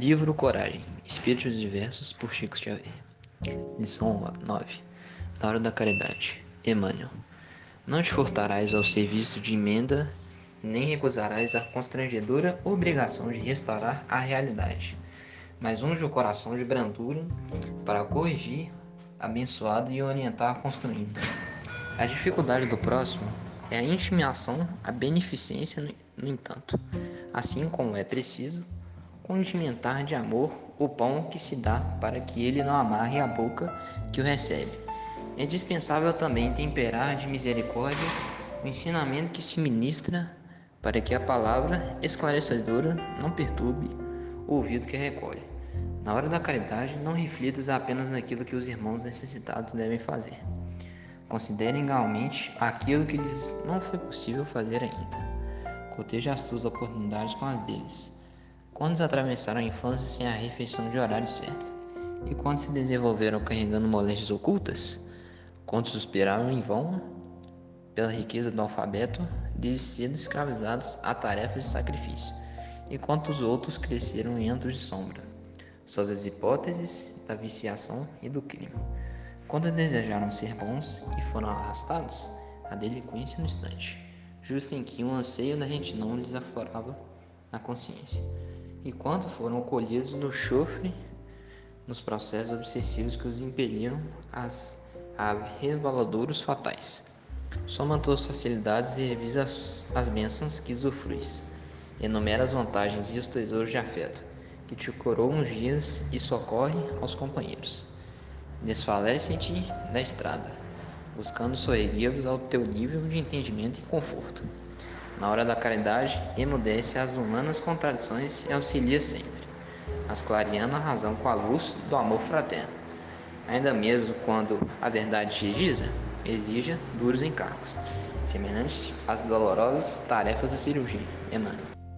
Livro Coragem, Espíritos Diversos, por Chico Xavier. Lição 9. Na hora da caridade. Emmanuel. Não te furtarás ao serviço de emenda, nem recusarás a constrangedora obrigação de restaurar a realidade, mas unge o coração de brandura para corrigir, abençoado e orientar construindo. A dificuldade do próximo é a intimação, a beneficência, no entanto, assim como é preciso condimentar de amor o pão que se dá para que ele não amarre a boca que o recebe. É dispensável também temperar de misericórdia o ensinamento que se ministra para que a palavra esclarecedora não perturbe o ouvido que recolhe. Na hora da caridade, não reflitas apenas naquilo que os irmãos necessitados devem fazer. Considerem igualmente aquilo que lhes não foi possível fazer ainda. Coteje as suas oportunidades com as deles Quantos atravessaram a infância sem a refeição de horário certo? E quantos se desenvolveram carregando moléstias ocultas? Quantos suspiraram em vão pela riqueza do alfabeto, de sendo escravizados a tarefas de sacrifício? E quantos outros cresceram em antros de sombra, sob as hipóteses da viciação e do crime? Quantos desejaram ser bons e foram arrastados à delinquência no instante, justo em que um anseio da retidão lhes aflorava na consciência? E quanto foram colhidos no chofre nos processos obsessivos que os impeliam às, a resvaladouros fatais. Soma tuas facilidades e revisa as, as bênçãos que usufruis. Enumera as vantagens e os tesouros de afeto que te coroam uns dias e socorre aos companheiros. Desfalece-te da estrada, buscando soerguê-los ao teu nível de entendimento e conforto. Na hora da caridade, emudece as humanas contradições e auxilia sempre, as clareando a razão com a luz do amor fraterno. Ainda mesmo quando a verdade te exija duros encargos, semelhantes às dolorosas tarefas da cirurgia. Emmanuel.